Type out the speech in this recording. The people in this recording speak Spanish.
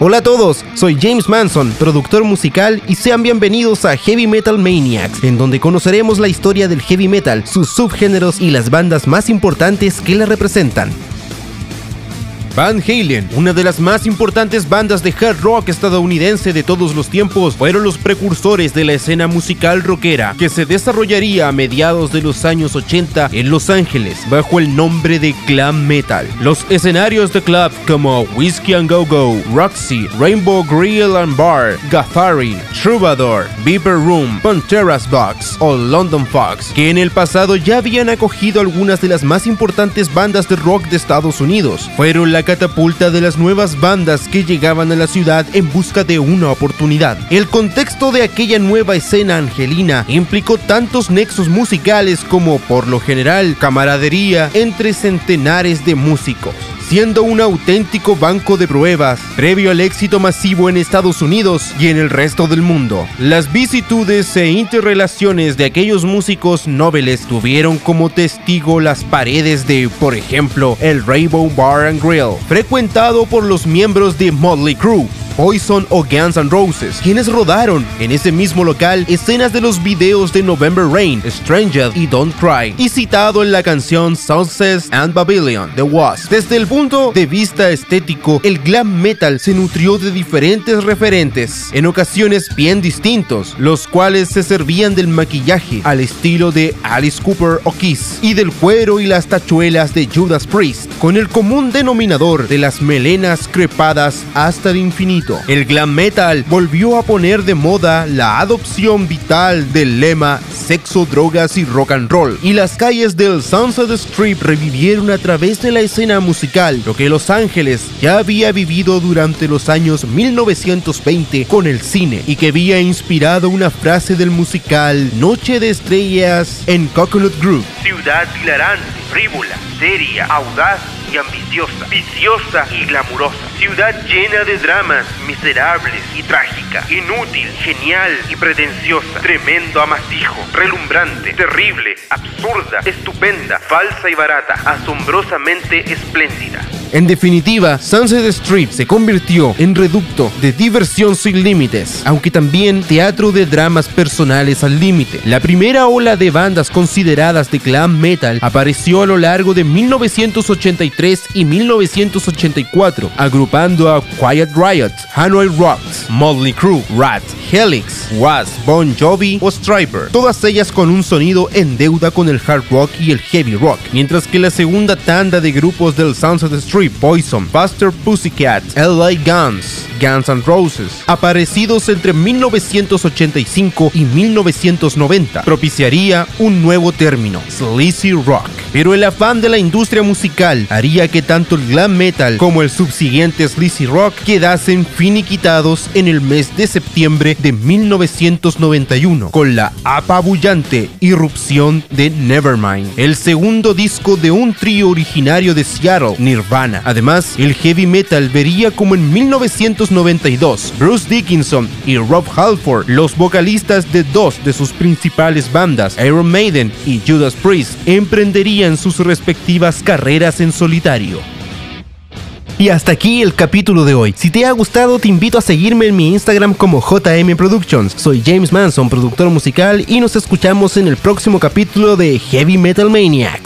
Hola a todos, soy James Manson, productor musical y sean bienvenidos a Heavy Metal Maniacs, en donde conoceremos la historia del heavy metal, sus subgéneros y las bandas más importantes que la representan. Van Halen, una de las más importantes bandas de hard rock estadounidense de todos los tiempos, fueron los precursores de la escena musical rockera que se desarrollaría a mediados de los años 80 en Los Ángeles bajo el nombre de glam metal. Los escenarios de club como Whiskey and Go Go, Roxy, Rainbow Grill and Bar, Gathari, Troubadour, Beaver Room, Pantera's Box o London Fox, que en el pasado ya habían acogido algunas de las más importantes bandas de rock de Estados Unidos, fueron la catapulta de las nuevas bandas que llegaban a la ciudad en busca de una oportunidad. El contexto de aquella nueva escena angelina implicó tantos nexos musicales como, por lo general, camaradería entre centenares de músicos siendo un auténtico banco de pruebas previo al éxito masivo en Estados Unidos y en el resto del mundo. Las vicitudes e interrelaciones de aquellos músicos nobles tuvieron como testigo las paredes de, por ejemplo, el Rainbow Bar and Grill, frecuentado por los miembros de Motley Crue, Poison o Guns N' Roses, quienes rodaron en ese mismo local escenas de los videos de November Rain, Stranger y Don't Cry, y citado en la canción Sunsets and Babylon de Wasp. Desde el punto de vista estético, el glam metal se nutrió de diferentes referentes, en ocasiones bien distintos, los cuales se servían del maquillaje al estilo de Alice Cooper o Kiss, y del cuero y las tachuelas de Judas Priest, con el común denominador de las melenas crepadas hasta el infinito el glam metal volvió a poner de moda la adopción vital del lema sexo, drogas y rock and roll, y las calles del Sunset Strip revivieron a través de la escena musical lo que Los Ángeles ya había vivido durante los años 1920 con el cine y que había inspirado una frase del musical Noche de Estrellas en Coconut Grove. Ciudad hilarante, frívola, seria, audaz y ambiciosa, viciosa y glamurosa. Ciudad llena de dramas, miserables y trágica, inútil, genial y pretenciosa, tremendo amasijo, relumbrante, terrible, absurda, estupenda, falsa y barata, asombrosamente espléndida. En definitiva, Sunset Strip se convirtió en reducto de diversión sin límites, aunque también teatro de dramas personales al límite. La primera ola de bandas consideradas de glam metal apareció a lo largo de 1983 y 1984, agrupando a Quiet Riot, Hanoi Rocks, Motley Crue, Rat, Helix, Was, Bon Jovi o Striper, todas ellas con un sonido en deuda con el hard rock y el heavy rock, mientras que la segunda tanda de grupos del Sunset Strip Poison, Buster Pussycat, LA Guns, Guns N' Roses, aparecidos entre 1985 y 1990, propiciaría un nuevo término, sleazy rock. Pero el afán de la industria musical haría que tanto el glam metal como el subsiguiente sleazy rock quedasen finiquitados en el mes de septiembre de 1991 con la apabullante irrupción de Nevermind, el segundo disco de un trío originario de Seattle, Nirvana. Además, el heavy metal vería como en 1992 Bruce Dickinson y Rob Halford, los vocalistas de dos de sus principales bandas, Iron Maiden y Judas Priest, emprenderían sus respectivas carreras en solitario. Y hasta aquí el capítulo de hoy. Si te ha gustado, te invito a seguirme en mi Instagram como JM Productions. Soy James Manson, productor musical, y nos escuchamos en el próximo capítulo de Heavy Metal Maniacs.